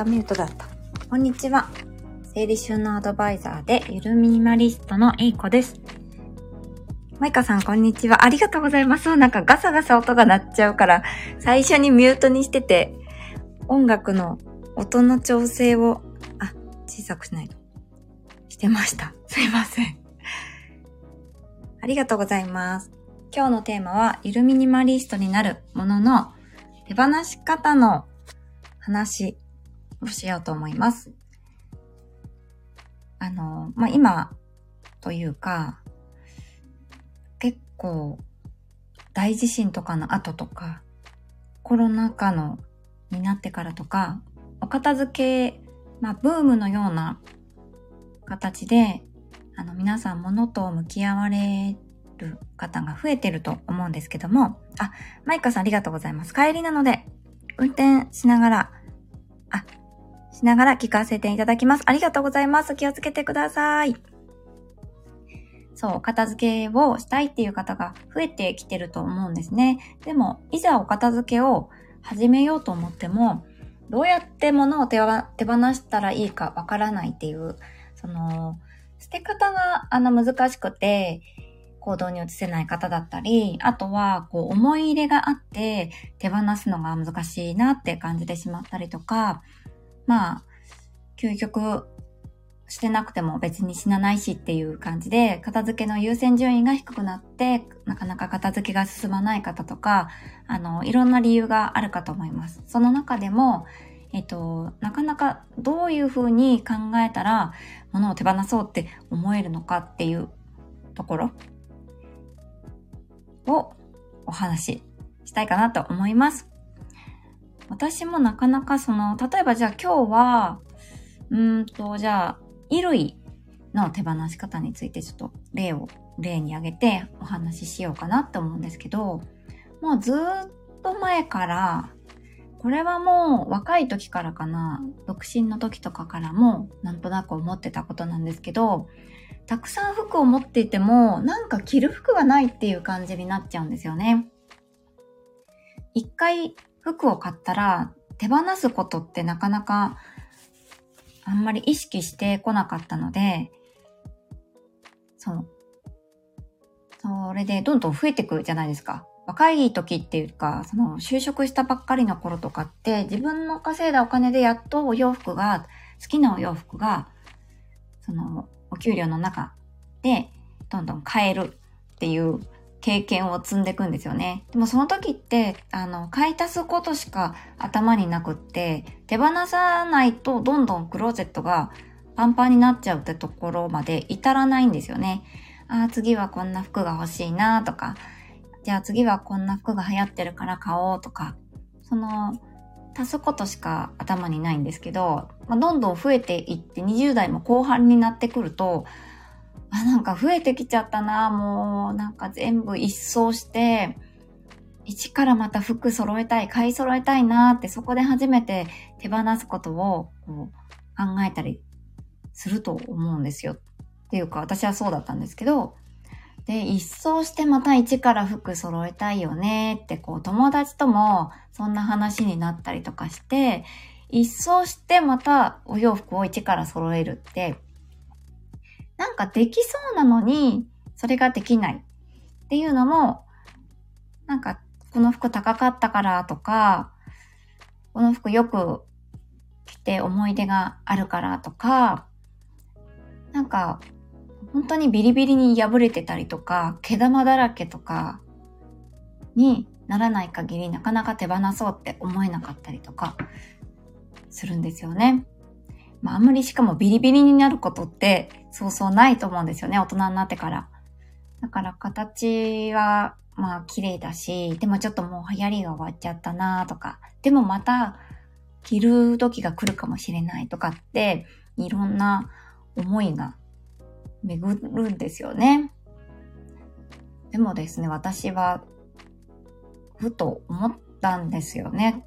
た、ミュートだった。こんにちは。整理収納アドバイザーで、ゆるミニマリストのいい子です。マイカさん、こんにちは。ありがとうございます。なんかガサガサ音が鳴っちゃうから、最初にミュートにしてて、音楽の音の調整を、あ、小さくしないと。してました。すいません。ありがとうございます。今日のテーマは、ゆるミニマリストになるものの手放し方の話をしようと思います。あの、まあ、今というか、結構大地震とかの後とか、コロナ禍のになってからとか、お片付け、まあ、ブームのような形で、あの、皆さん物と向き合われる方が増えてると思うんですけども、あ、マイカさんありがとうございます。帰りなので、運転しながら、あ、しながら聞かせていただきます。ありがとうございます。気をつけてください。そう、片付けをしたいっていう方が増えてきてると思うんですね。でも、いざお片付けを始めようと思っても、どうやって物を手放したらいいかわからないっていう、その、捨て方があの難しくて、行動に移せない方だったり、あとは、こう、思い入れがあって、手放すのが難しいなって感じてしまったりとか、まあ、究極、してなくても別に死なないしっていう感じで、片付けの優先順位が低くなって、なかなか片付けが進まない方とか、あの、いろんな理由があるかと思います。その中でも、えっと、なかなかどういうふうに考えたら、物を手放そうって思えるのかっていうところをお話ししたいかなと思います。私もなかなかその、例えばじゃあ今日は、うんと、じゃあ、衣類の手放し方についてちょっと例を、例に挙げてお話ししようかなって思うんですけど、もうずっと前から、これはもう若い時からかな、独身の時とかからもなんとなく思ってたことなんですけど、たくさん服を持っていても、なんか着る服がないっていう感じになっちゃうんですよね。一回服を買ったら手放すことってなかなかあんまり意識してこなかったので、そう。それでどんどん増えてくじゃないですか。若い時っていうか、その就職したばっかりの頃とかって自分の稼いだお金でやっとお洋服が、好きなお洋服が、そのお給料の中でどんどん買えるっていう経験を積んでいくんですよね。でもその時って、あの、買い足すことしか頭になくって、手放さないとどんどんクローゼットがパンパンになっちゃうってところまで至らないんですよね。ああ、次はこんな服が欲しいなとか、じゃあ次はこんな服が流行ってるから買おうとか、その、足すことしか頭にないんですけど、まあ、どんどん増えていって20代も後半になってくると、あ、なんか増えてきちゃったな、もうなんか全部一掃して、一からまた服揃えたい、買い揃えたいなってそこで初めて手放すことをこう考えたりすると思うんですよ。っていうか私はそうだったんですけど、で、一掃してまた一から服揃えたいよね。ってこう友達ともそんな話になったりとかして、一掃してまたお洋服を一から揃えるってなんかできそうなのに、それができないっていうのも、なんか、この服高かったからとか、この服よく着て思い出があるからとか、なんか、本当にビリビリに破れてたりとか、毛玉だらけとかにならない限りなかなか手放そうって思えなかったりとかするんですよね。まあ、あんまりしかもビリビリになることってそうそうないと思うんですよね、大人になってから。だから形は、まあ綺麗だし、でもちょっともう流行りが終わっちゃったなとか、でもまた着る時が来るかもしれないとかって、いろんな思いが巡るんですよね。でもですね、私は、ふと思ったんですよね。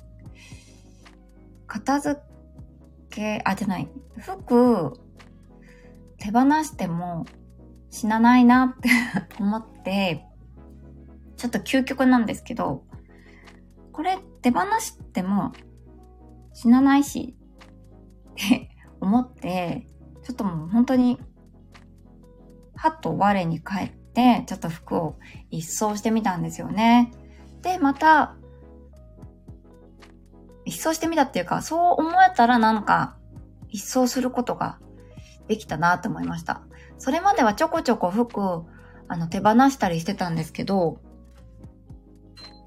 片付け、あ、じゃない。服、手放しても死なないなって 思って、ちょっと究極なんですけど、これ手放しても死なないし、って 思って、ちょっともう本当に、はっと我に返って、ちょっと服を一掃してみたんですよね。で、また、一掃してみたっていうか、そう思えたらなんか、一掃することができたなと思いました。それまではちょこちょこ服あの手放したりしてたんですけど、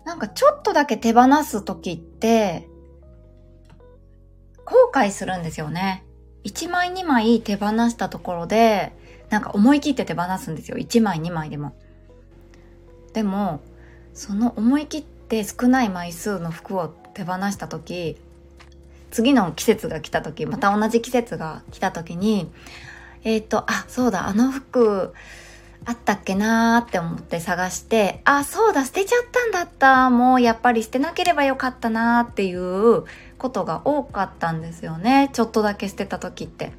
なんかちょっとだけ手放すときって、後悔するんですよね。1枚2枚手放したところで、なんか思い切って手放すんですよ。1枚2枚でも。でも、その思い切って少ない枚数の服を手放した時次の季節が来た時また同じ季節が来た時にえっ、ー、とあそうだあの服あったっけなーって思って探してあそうだ捨てちゃったんだった。もうやっぱり捨てなければよかったなーっていうことが多かったんですよね。ちょっとだけ捨てた時って。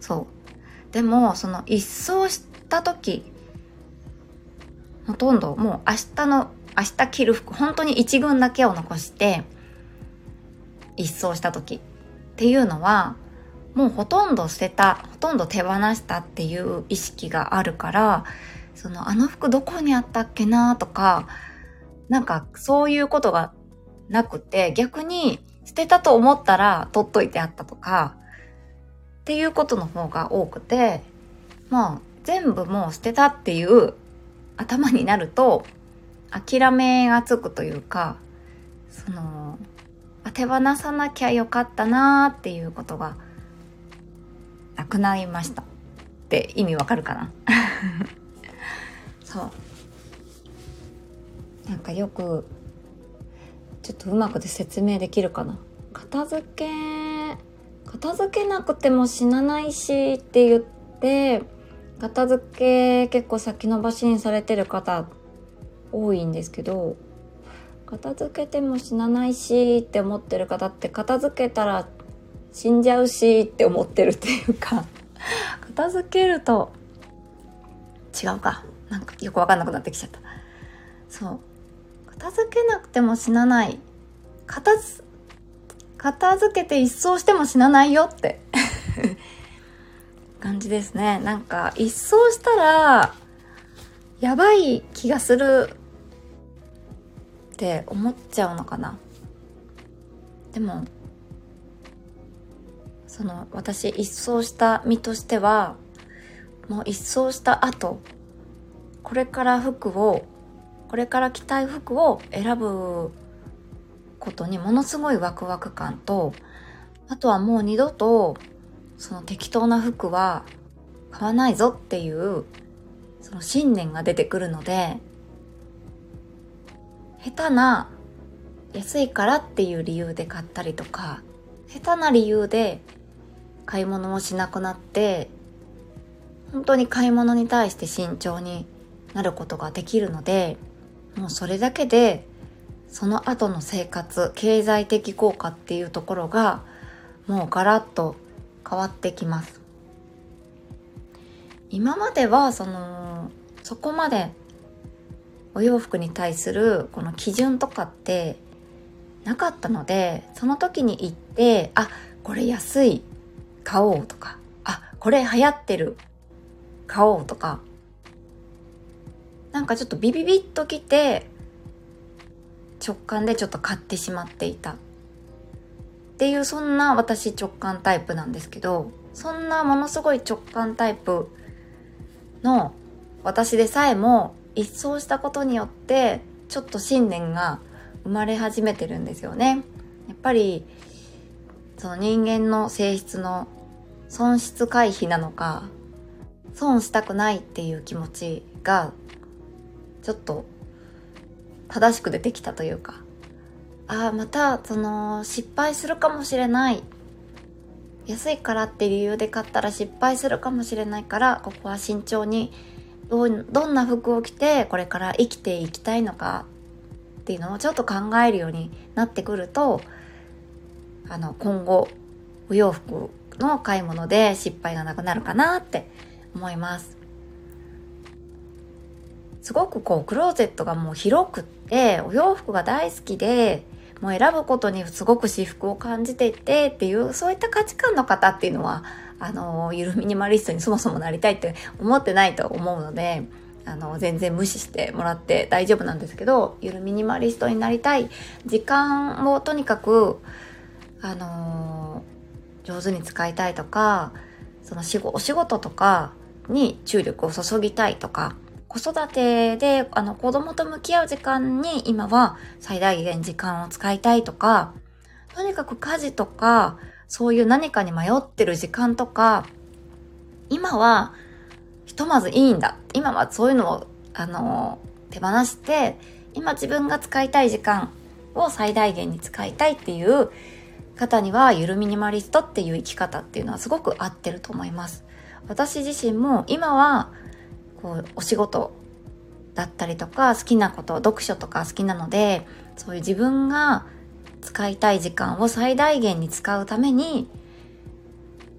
そう。でもその一掃した時ほとんどもう明日の明日着る服本当に一軍だけを残して一掃した時っていうのはもうほとんど捨てたほとんど手放したっていう意識があるからそのあの服どこにあったっけなとかなんかそういうことがなくて逆に捨てたと思ったら取っといてあったとかっていうことの方が多くてまあ全部もう捨てたっていう頭になると諦めがつくというかその手放さなきゃよかったなーっていうことがなくなりました。って意味わかるかな？そう。なんかよくちょっとうまくで説明できるかな？片付け片付けなくても死なないしって言って片付け結構先延ばしにされてる方多いんですけど片付けても死なないしって思ってる方って片付けたら死んじゃうしって思ってるっていうか 片付けると違うか。なんかよくわかんなくなってきちゃった。そう。片付けなくても死なない。片付片付けて一掃しても死なないよって。感じですね。なんか一掃したらやばい気がするって思っちゃうのかな。でもその私一掃した身としてはもう一掃した後これから服をこれから着たい服を選ぶことにものすごいワクワク感とあとはもう二度とその適当な服は買わないぞっていうその信念が出てくるので下手な安いからっていう理由で買ったりとか下手な理由で買い物もしなくなって本当に買い物に対して慎重になることができるのでもうそれだけでその後の生活経済的効果っていうところがもうガラッと変わってきます。今まではそのそこまでお洋服に対するこの基準とかってなかったのでその時に行ってあこれ安い買おうとかあこれ流行ってる買おうとかなんかちょっとビビビッときて直感でちょっと買ってしまっていた。っていうそんな私直感タイプなんですけどそんなものすごい直感タイプの私でさえも一掃したことによってちょっと信念が生まれ始めてるんですよね。やっぱりその人間の性質の損失回避なのか損したくないっていう気持ちがちょっと正しく出てきたというかああまたその失敗するかもしれない安いからって理由で買ったら失敗するかもしれないからここは慎重にどどんな服を着てこれから生きていきたいのかっていうのをちょっと考えるようになってくるとあの今後お洋服の買い物で失敗がなくなるかなって思います。すごくこうクローゼットがもう広くってお洋服が大好きでもう選ぶことにすごく私服を感じていてっていう、そういった価値観の方っていうのは、あの、ゆるミニマリストにそもそもなりたいって思ってないと思うので、あの、全然無視してもらって大丈夫なんですけど、ゆるミニマリストになりたい時間をとにかく、あの上手に使いたいとか、その仕事、お仕事とかに注力を注ぎたいとか、子育てであの子供と向き合う時間に今は最大限時間を使いたいとか、とにかく家事とか、そういう何かに迷ってる時間とか、今はひとまずいいんだ。今はそういうのを、あの、手放して、今自分が使いたい時間を最大限に使いたいっていう方には、ゆるミニマリストっていう生き方っていうのはすごく合ってると思います。私自身も今は、こう、お仕事だったりとか、好きなこと、読書とか好きなので、そういう自分が使いたい時間を最大限に使うために、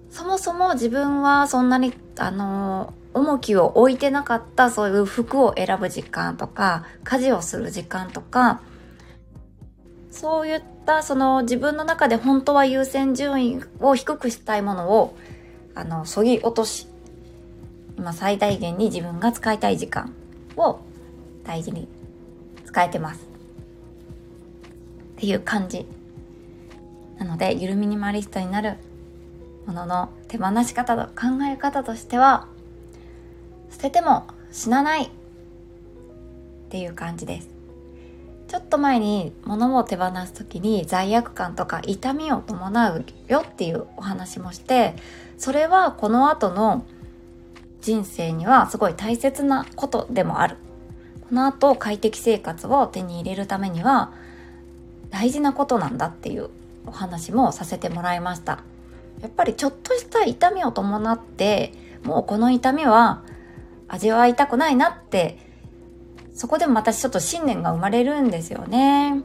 そもそも自分はそんなに、あの、重きを置いてなかったそういう服を選ぶ時間とか、家事をする時間とか、そういったその自分の中で本当は優先順位を低くしたいものを、あの、そぎ落とし、今最大限に自分が使いたい時間を大事に使えてます。っていう感じ。なので、ゆるミニマリストになるものの手放し方と考え方としては、捨てても死なないっていう感じです。ちょっと前に物を手放す時に罪悪感とか痛みを伴うよっていうお話もして、それはこの後の人生にはすごい大切なことでもある。この後快適生活を手に入れるためには大事なことなんだっていうお話もさせてもらいました。やっぱりちょっとした痛みを伴って、もうこの痛みは味わいたくないなって、そこでもまたちょっと信念が生まれるんですよね。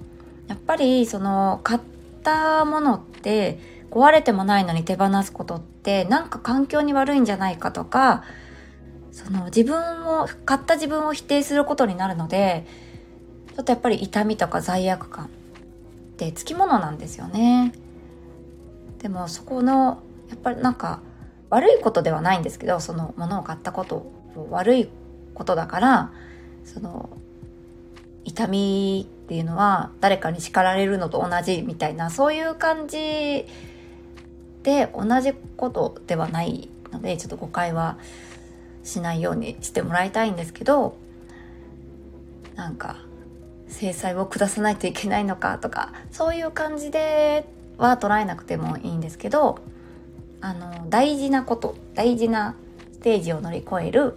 やっぱりその買ったものって壊れてもないのに手放すことってなんか環境に悪いんじゃないかとか、その自分を、買った自分を否定することになるので、ちょっとやっぱり痛みとか罪悪感ってつきものなんですよね。でもそこの、やっぱりなんか悪いことではないんですけど、そのものを買ったこと悪いことだから、その、痛みっていうのは誰かに叱られるのと同じみたいな、そういう感じで同じことではないので、ちょっと誤解はしないようにしてもらいたいんですけど、なんか、制裁を下さないといけないのかとか、そういう感じでは捉えなくてもいいんですけど、あの、大事なこと、大事なステージを乗り越える、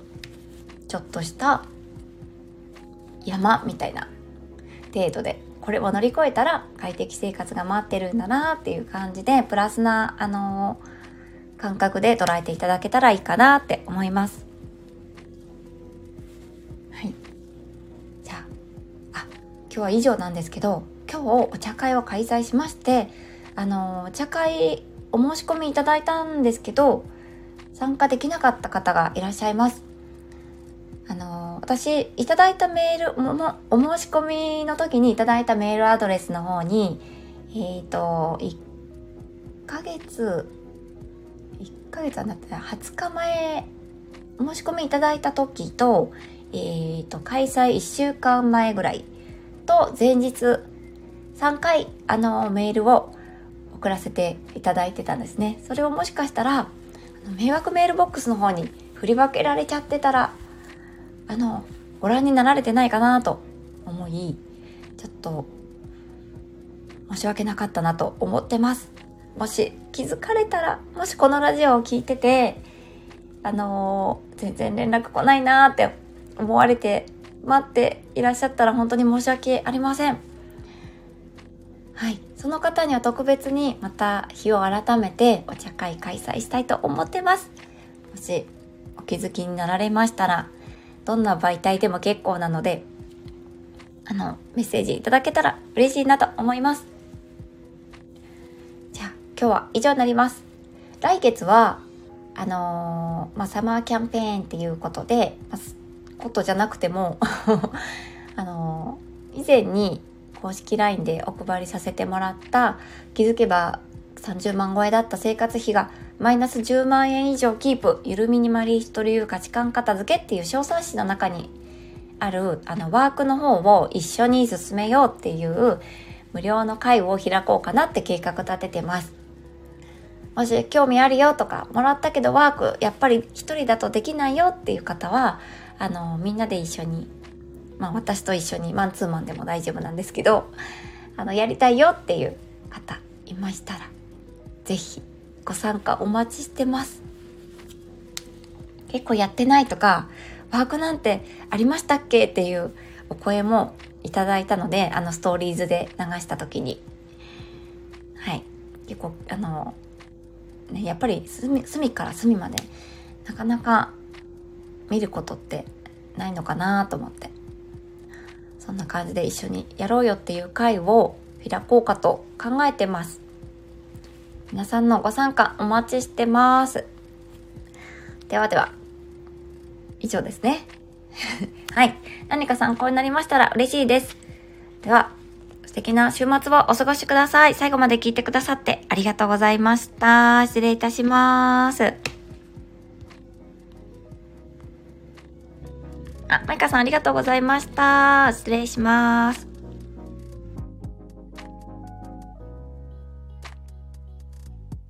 ちょっとした山みたいな程度で、これを乗り越えたら快適生活が待ってるんだなっていう感じで、プラスな、あの感覚で捉えていただけたらいいかなって思います。今日は以上なんですけど、今日お茶会を開催しまして、あの、お茶会お申し込みいただいたんですけど、参加できなかった方がいらっしゃいます。あの、私、いただいたメール、も、お申し込みの時にいただいたメールアドレスの方に、えっ、ー、と、1ヶ月、1ヶ月はなってた20日前、お申し込みいただいた時と、えっ、ー、と、開催1週間前ぐらいと前日3回、あの、メールを送らせていただいてたんですね。それをもしかしたら、迷惑メールボックスの方に振り分けられちゃってたら、あの、ご覧になられてないかなと思い、ちょっと、申し訳なかったなと思ってます。もし気づかれたら、もしこのラジオを聞いてて、あのー、全然連絡来ないなって思われて待っていらっしゃったら本当に申し訳ありません。はい。その方には特別にまた日を改めてお茶会開催したいと思ってます。もしお気づきになられましたら、どんな媒体でも結構なので、あの、メッセージいただけたら嬉しいなと思います。じゃあ、今日は以上になります。来月は、あのー、まあ、サマーキャンペーンっていうことで、まあ、ことじゃなくても あの、以前に公式 LINE でお配りさせてもらった気づけば30万超えだった生活費がマイナス10万円以上キープゆるミニマリスト流価値観片付けっていう小冊子の中にあるあのワークの方を一緒に進めようっていう無料の会を開こうかなって計画立ててます。もし興味あるよとか、もらったけどワークやっぱり一人だとできないよっていう方は、あの、みんなで一緒に、まあ私と一緒にマンツーマンでも大丈夫なんですけど、あの、やりたいよっていう方いましたら、ぜひご参加お待ちしてます。結構やってないとか、ワークなんてありましたっけっていうお声もいただいたので、あのストーリーズで流した時に。はい。結構、あの、ね、やっぱり隅隅から隅までなかなか見ることってないのかなと思って。そんな感じで一緒にやろうよっていう会を開こうかと考えてます。皆さんのご参加お待ちしてます。ではでは、以上ですね。はい。何か参考になりましたら嬉しいです。では、素敵な週末をお過ごしください。最後まで聞いてくださってありがとうございました。失礼いたします。あ、マイカさんありがとうございました。失礼します。